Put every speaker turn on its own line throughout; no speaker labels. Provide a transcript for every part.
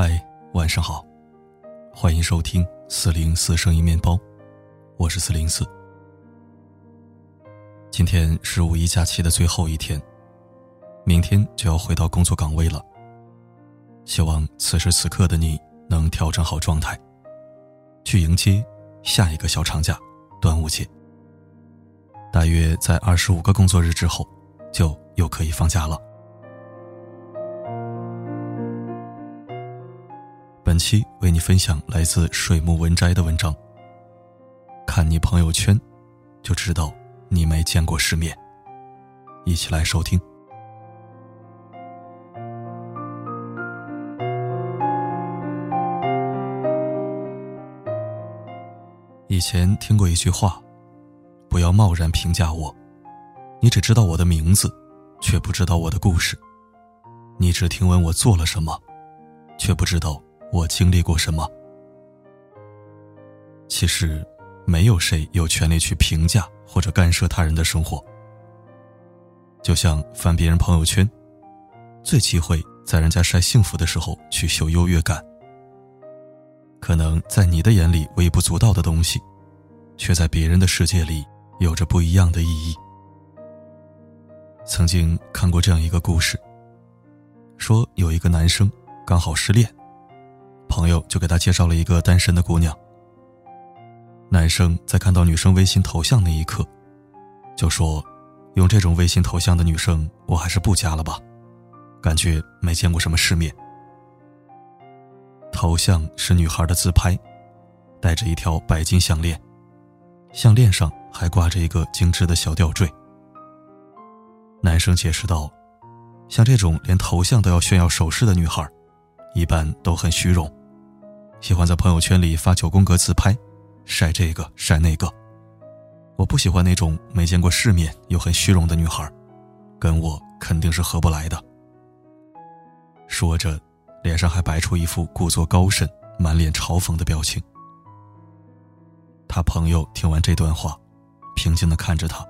嗨，晚上好，欢迎收听四零四声音面包，我是四零四。今天是五一假期的最后一天，明天就要回到工作岗位了。希望此时此刻的你能调整好状态，去迎接下一个小长假——端午节。大约在二十五个工作日之后，就又可以放假了。期为你分享来自水木文摘的文章。看你朋友圈，就知道你没见过世面。一起来收听。以前听过一句话：“不要贸然评价我，你只知道我的名字，却不知道我的故事；你只听闻我做了什么，却不知道。”我经历过什么？其实，没有谁有权利去评价或者干涉他人的生活。就像翻别人朋友圈，最忌讳在人家晒幸福的时候去秀优越感。可能在你的眼里微不足道的东西，却在别人的世界里有着不一样的意义。曾经看过这样一个故事，说有一个男生刚好失恋。朋友就给他介绍了一个单身的姑娘。男生在看到女生微信头像那一刻，就说：“用这种微信头像的女生，我还是不加了吧，感觉没见过什么世面。”头像是女孩的自拍，戴着一条白金项链，项链上还挂着一个精致的小吊坠。男生解释道：“像这种连头像都要炫耀首饰的女孩，一般都很虚荣。”喜欢在朋友圈里发九宫格自拍，晒这个晒那个。我不喜欢那种没见过世面又很虚荣的女孩，跟我肯定是合不来的。说着，脸上还摆出一副故作高深、满脸嘲讽的表情。他朋友听完这段话，平静的看着他。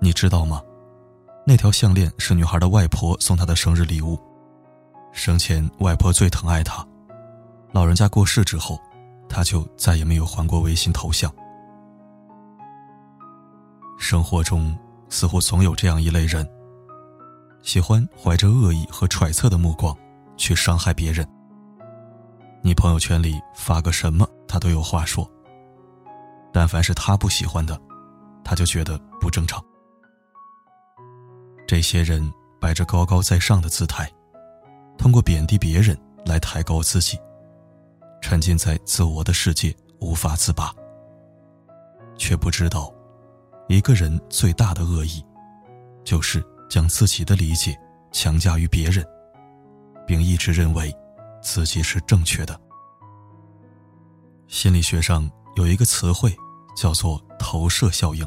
你知道吗？那条项链是女孩的外婆送她的生日礼物，生前外婆最疼爱她。老人家过世之后，他就再也没有换过微信头像。生活中似乎总有这样一类人，喜欢怀着恶意和揣测的目光去伤害别人。你朋友圈里发个什么，他都有话说。但凡是他不喜欢的，他就觉得不正常。这些人摆着高高在上的姿态，通过贬低别人来抬高自己。沉浸在自我的世界无法自拔，却不知道，一个人最大的恶意，就是将自己的理解强加于别人，并一直认为自己是正确的。心理学上有一个词汇叫做投射效应，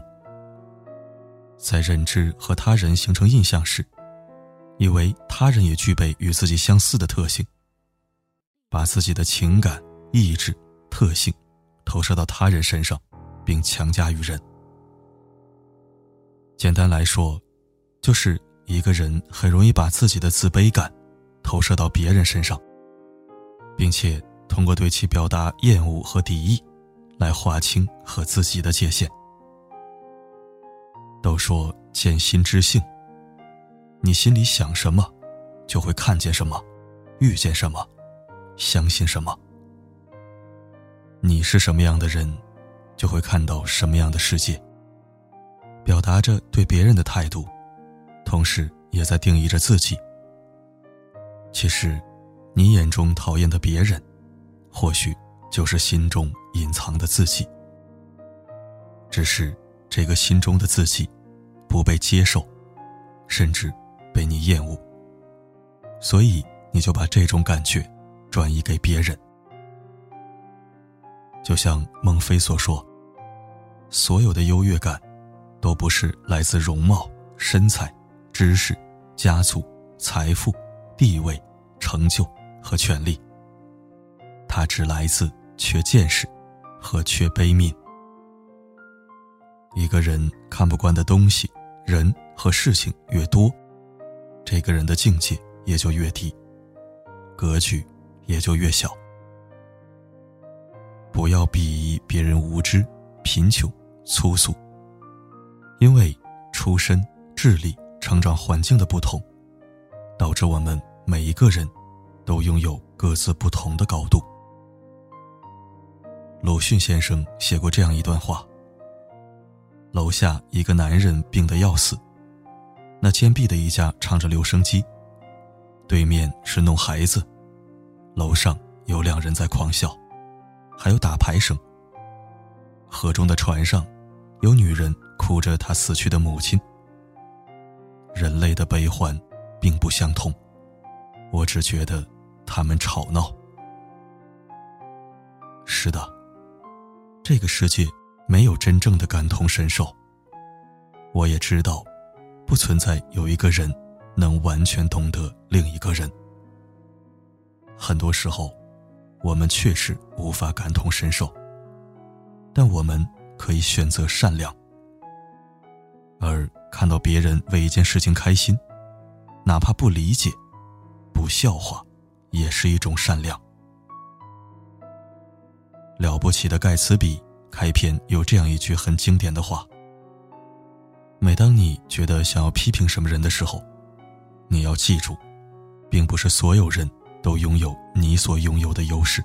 在认知和他人形成印象时，以为他人也具备与自己相似的特性，把自己的情感。意志、特性投射到他人身上，并强加于人。简单来说，就是一个人很容易把自己的自卑感投射到别人身上，并且通过对其表达厌恶和敌意，来划清和自己的界限。都说见心知性，你心里想什么，就会看见什么，遇见什么，相信什么。你是什么样的人，就会看到什么样的世界。表达着对别人的态度，同时也在定义着自己。其实，你眼中讨厌的别人，或许就是心中隐藏的自己。只是这个心中的自己，不被接受，甚至被你厌恶，所以你就把这种感觉转移给别人。就像孟非所说：“所有的优越感，都不是来自容貌、身材、知识、家族、财富、地位、成就和权力。它只来自缺见识和缺悲悯。一个人看不惯的东西、人和事情越多，这个人的境界也就越低，格局也就越小。不要鄙夷别人无知、贫穷、粗俗，因为出身、智力、成长环境的不同，导致我们每一个人都拥有各自不同的高度。鲁迅先生写过这样一段话：楼下一个男人病得要死，那坚壁的一家唱着留声机，对面是弄孩子，楼上有两人在狂笑。还有打牌声。河中的船上，有女人哭着她死去的母亲。人类的悲欢，并不相同，我只觉得他们吵闹。是的，这个世界没有真正的感同身受。我也知道，不存在有一个人能完全懂得另一个人。很多时候。我们确实无法感同身受，但我们可以选择善良。而看到别人为一件事情开心，哪怕不理解、不笑话，也是一种善良。了不起的盖茨比开篇有这样一句很经典的话：每当你觉得想要批评什么人的时候，你要记住，并不是所有人。都拥有你所拥有的优势，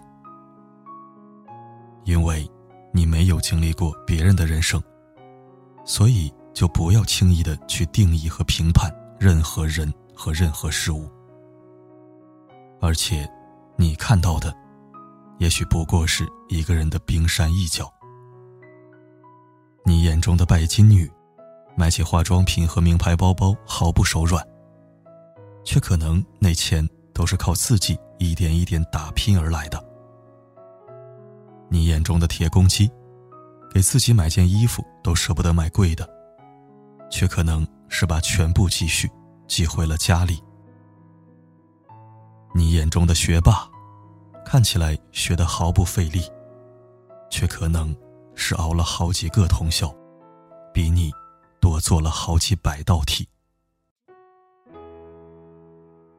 因为你没有经历过别人的人生，所以就不要轻易的去定义和评判任何人和任何事物。而且，你看到的，也许不过是一个人的冰山一角。你眼中的拜金女，买起化妆品和名牌包包毫不手软，却可能那钱。都是靠自己一点一点打拼而来的。你眼中的铁公鸡，给自己买件衣服都舍不得买贵的，却可能是把全部积蓄寄回了家里。你眼中的学霸，看起来学得毫不费力，却可能是熬了好几个通宵，比你多做了好几百道题。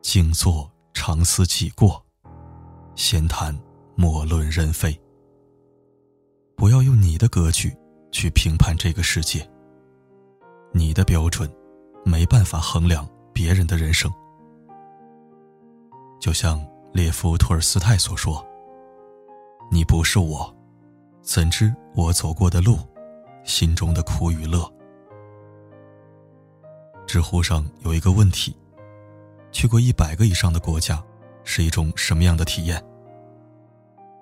静坐。常思己过，闲谈莫论人非。不要用你的格局去评判这个世界。你的标准没办法衡量别人的人生。就像列夫·托尔斯泰所说：“你不是我，怎知我走过的路，心中的苦与乐？”知乎上有一个问题。去过一百个以上的国家，是一种什么样的体验？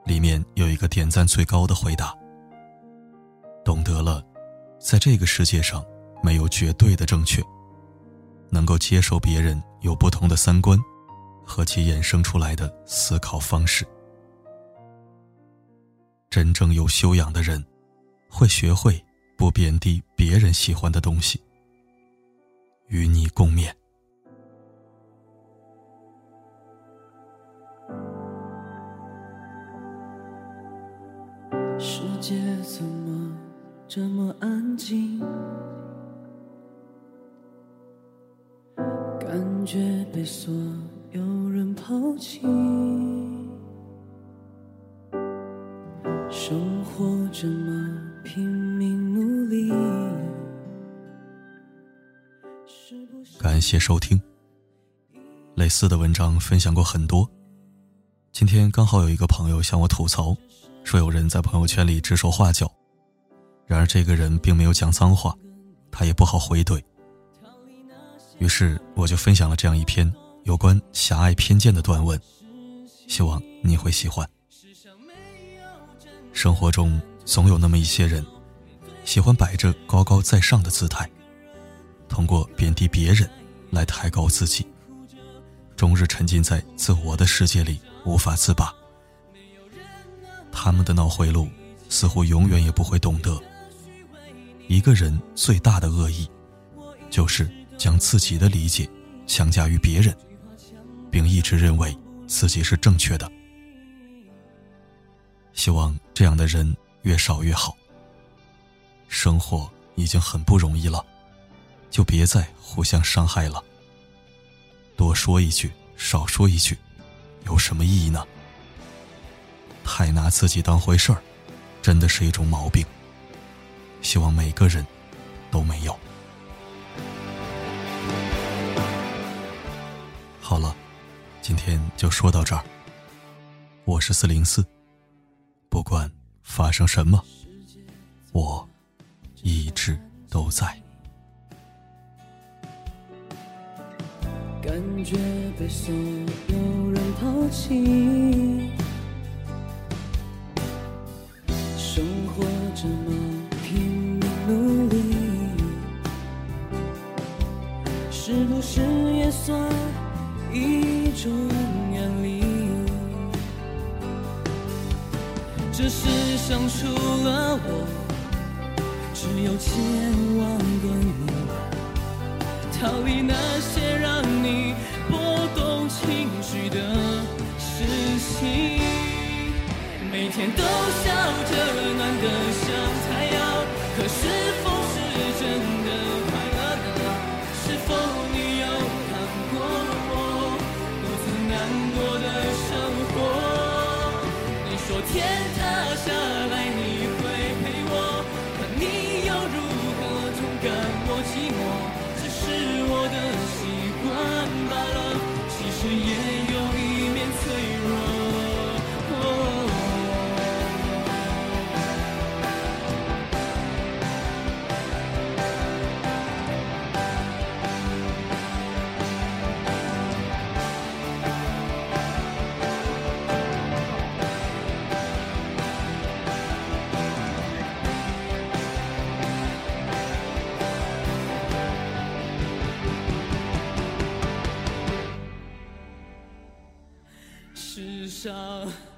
里面有一个点赞最高的回答：懂得了，在这个世界上没有绝对的正确，能够接受别人有不同的三观和其衍生出来的思考方式。真正有修养的人，会学会不贬低别人喜欢的东西，与你共勉。
世界怎么这么安静？感觉被所有人抛弃。生活这么拼命努力。
感谢收听。类似的文章分享过很多。今天刚好有一个朋友向我吐槽。说有人在朋友圈里指手画脚，然而这个人并没有讲脏话，他也不好回怼。于是我就分享了这样一篇有关狭隘偏见的短文，希望你会喜欢。生活中总有那么一些人，喜欢摆着高高在上的姿态，通过贬低别人来抬高自己，终日沉浸在自我的世界里无法自拔。他们的脑回路似乎永远也不会懂得，一个人最大的恶意，就是将自己的理解强加于别人，并一直认为自己是正确的。希望这样的人越少越好。生活已经很不容易了，就别再互相伤害了。多说一句，少说一句，有什么意义呢？太拿自己当回事儿，真的是一种毛病。希望每个人都没有。好了，今天就说到这儿。我是四零四，不管发生什么，我一直都在。
感觉被所有人抛弃，活这么拼命努力，是不是也算一种远离？这世上除了我，只有千万个你。逃离那些让你波动情绪的事情，每天都笑着暖得像太阳，可是否是真的快乐呢？是否你有看过我独自难过的生活？你说天塌下来你会陪我，可你又如何总感我寂寞？上。